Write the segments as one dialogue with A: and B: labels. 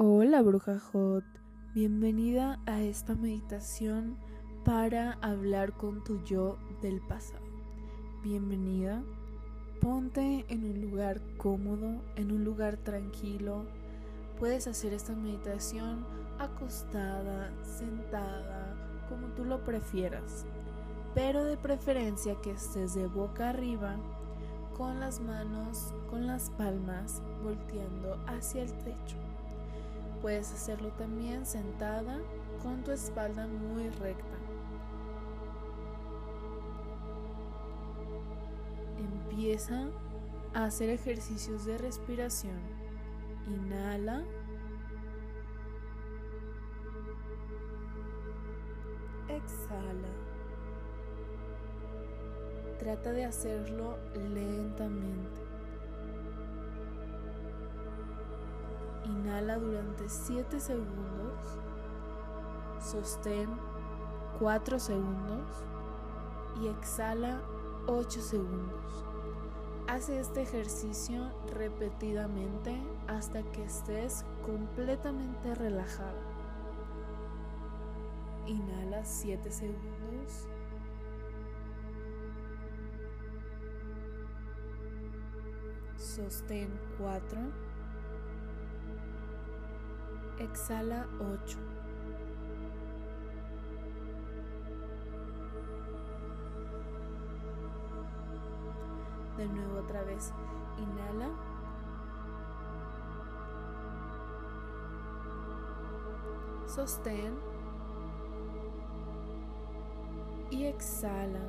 A: Hola bruja Hot, bienvenida a esta meditación para hablar con tu yo del pasado. Bienvenida, ponte en un lugar cómodo, en un lugar tranquilo. Puedes hacer esta meditación acostada, sentada, como tú lo prefieras, pero de preferencia que estés de boca arriba con las manos, con las palmas volteando hacia el techo. Puedes hacerlo también sentada con tu espalda muy recta. Empieza a hacer ejercicios de respiración. Inhala. Exhala. Trata de hacerlo lentamente. Inhala durante 7 segundos. Sostén 4 segundos. Y exhala 8 segundos. Hace este ejercicio repetidamente hasta que estés completamente relajada. Inhala 7 segundos. Sostén 4 Exhala 8. De nuevo otra vez. Inhala. Sostén. Y exhala.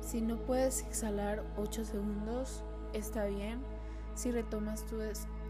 A: Si no puedes exhalar 8 segundos, está bien si retomas tu,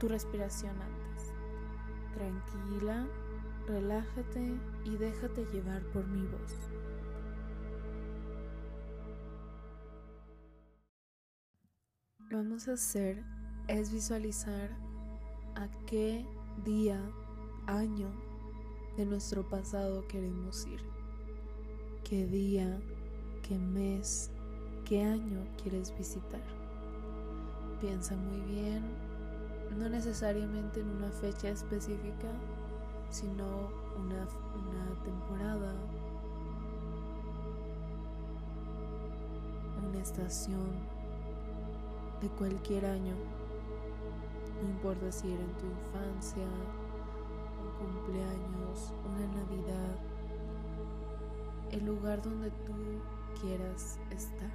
A: tu respiración antes. Tranquila, relájate y déjate llevar por mi voz. Vamos a hacer es visualizar a qué día, año de nuestro pasado queremos ir. ¿Qué día, qué mes, qué año quieres visitar? Piensa muy bien no necesariamente en una fecha específica, sino una, una temporada, una estación de cualquier año. No importa si era en tu infancia, un cumpleaños, una Navidad, el lugar donde tú quieras estar.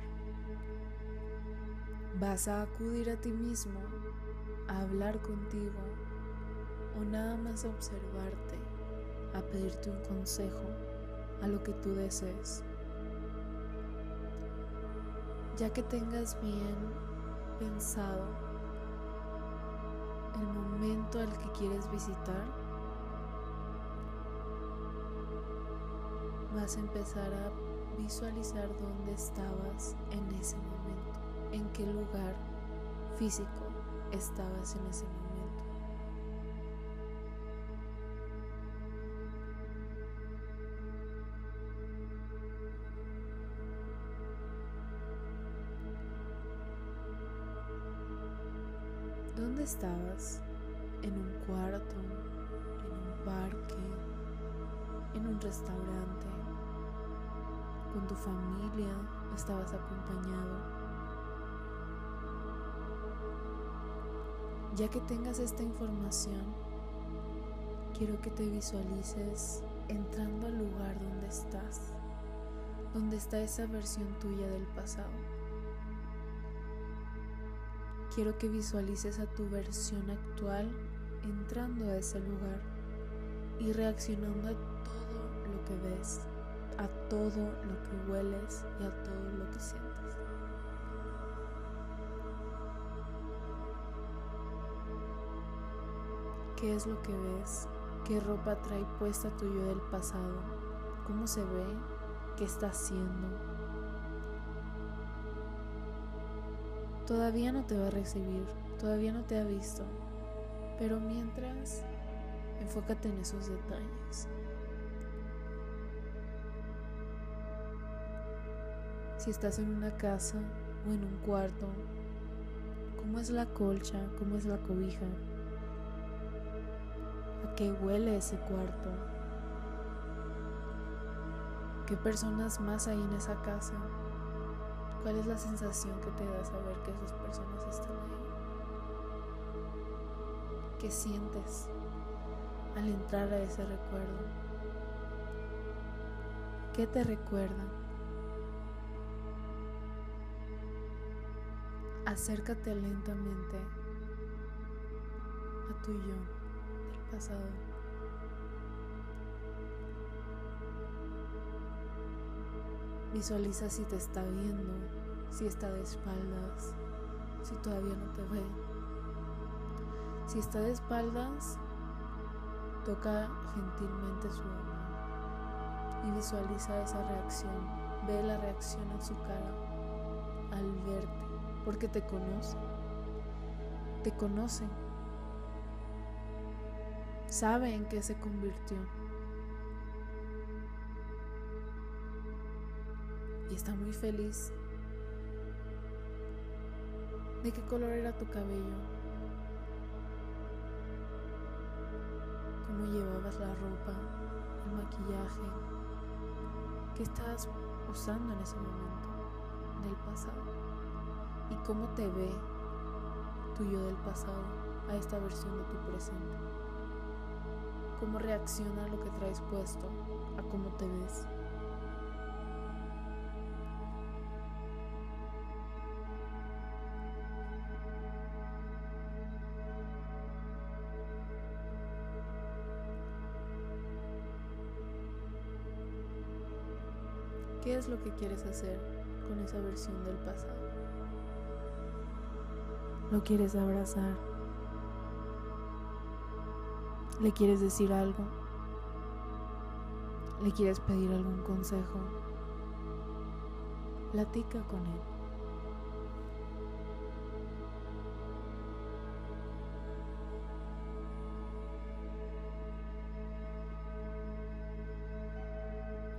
A: Vas a acudir a ti mismo a hablar contigo o nada más a observarte, a pedirte un consejo, a lo que tú desees. Ya que tengas bien pensado el momento al que quieres visitar, vas a empezar a visualizar dónde estabas en ese momento, en qué lugar físico estabas en ese momento. ¿Dónde estabas? ¿En un cuarto? ¿En un parque? ¿En un restaurante? ¿Con tu familia? ¿Estabas acompañado? Ya que tengas esta información, quiero que te visualices entrando al lugar donde estás, donde está esa versión tuya del pasado. Quiero que visualices a tu versión actual entrando a ese lugar y reaccionando a todo lo que ves, a todo lo que hueles y a todo lo que sientes. ¿Qué es lo que ves? ¿Qué ropa trae puesta tu yo del pasado? ¿Cómo se ve? ¿Qué está haciendo? Todavía no te va a recibir, todavía no te ha visto, pero mientras, enfócate en esos detalles. Si estás en una casa o en un cuarto, ¿cómo es la colcha? ¿Cómo es la cobija? ¿A qué huele ese cuarto? ¿Qué personas más hay en esa casa? ¿Cuál es la sensación que te da saber que esas personas están ahí? ¿Qué sientes al entrar a ese recuerdo? ¿Qué te recuerda? Acércate lentamente a tu yo Visualiza si te está viendo, si está de espaldas, si todavía no te ve. Si está de espaldas, toca gentilmente su hombro y visualiza esa reacción. Ve la reacción en su cara al verte, porque te conoce. Te conoce. Sabe en qué se convirtió. Y está muy feliz. ¿De qué color era tu cabello? ¿Cómo llevabas la ropa, el maquillaje? ¿Qué estabas usando en ese momento del pasado? ¿Y cómo te ve tu yo del pasado a esta versión de tu presente? ¿Cómo reacciona lo que traes puesto, a cómo te ves? ¿Qué es lo que quieres hacer con esa versión del pasado? ¿Lo quieres abrazar? ¿Le quieres decir algo? ¿Le quieres pedir algún consejo? Platica con él.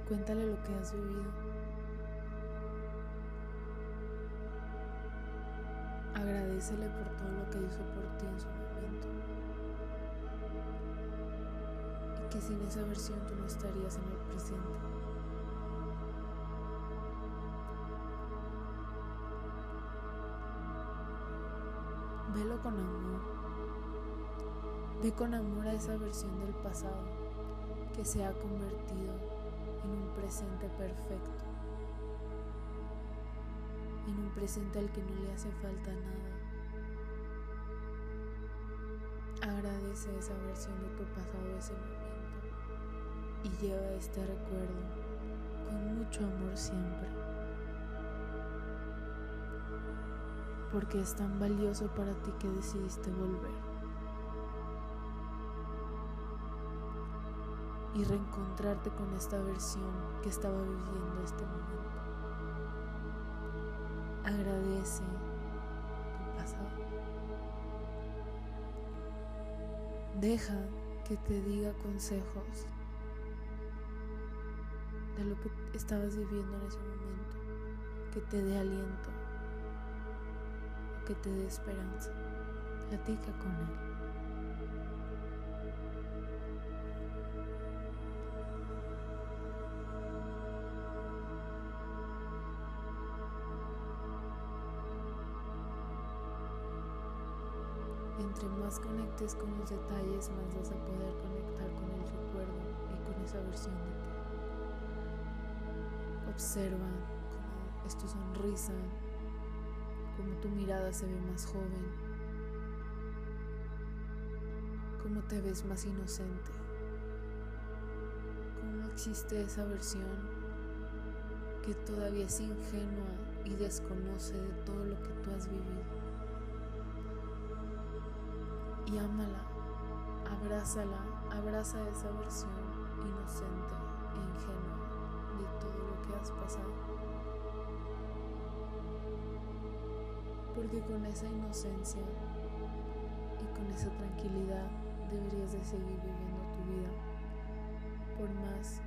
A: Cuéntale lo que has vivido. Agradecele por todo lo que hizo por ti en su momento. Que sin esa versión tú no estarías en el presente. Velo con amor. Ve con amor a esa versión del pasado que se ha convertido en un presente perfecto, en un presente al que no le hace falta nada. Agradece esa versión de tu pasado, ese momento, y lleva este recuerdo con mucho amor siempre, porque es tan valioso para ti que decidiste volver. y reencontrarte con esta versión que estaba viviendo este momento. Agradece tu pasado. Deja que te diga consejos de lo que estabas viviendo en ese momento, que te dé aliento, que te dé esperanza. Platica con él. Entre más conectes con los detalles, más vas a poder conectar con el recuerdo y con esa versión de ti. Observa cómo es tu sonrisa, cómo tu mirada se ve más joven, cómo te ves más inocente, cómo existe esa versión que todavía es ingenua y desconoce de todo lo que tú has vivido. Y ámala, abrázala, abraza esa versión inocente e ingenua de todo pasado. Porque con esa inocencia y con esa tranquilidad deberías de seguir viviendo tu vida, por más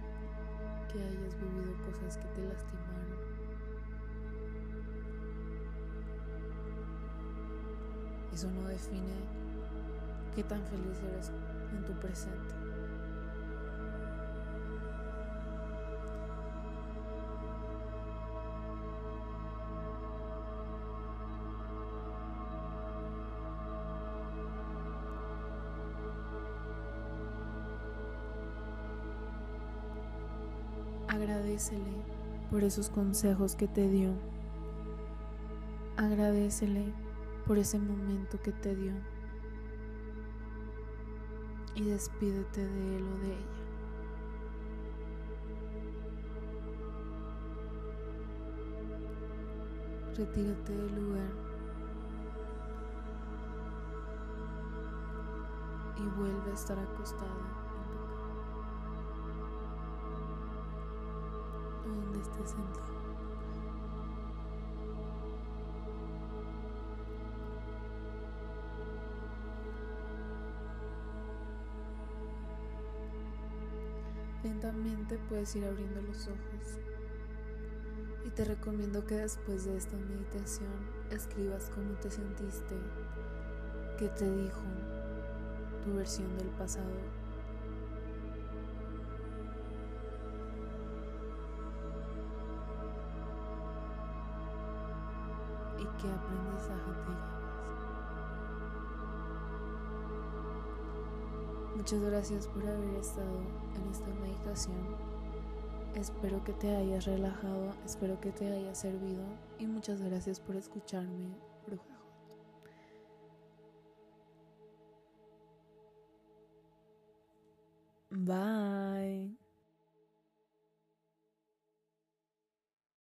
A: que hayas vivido cosas que te lastimaron. Eso no define qué tan feliz eres en tu presente. Agradecele por esos consejos que te dio. Agradecele por ese momento que te dio. Y despídete de él o de ella. Retírate del lugar y vuelve a estar donde estés sentado. Lentamente puedes ir abriendo los ojos y te recomiendo que después de esta meditación escribas cómo te sentiste, qué te dijo tu versión del pasado qué aprendizaje te llevas. Muchas gracias por haber estado en esta meditación. Espero que te hayas relajado, espero que te haya servido y muchas gracias por escucharme, bruja. Bye.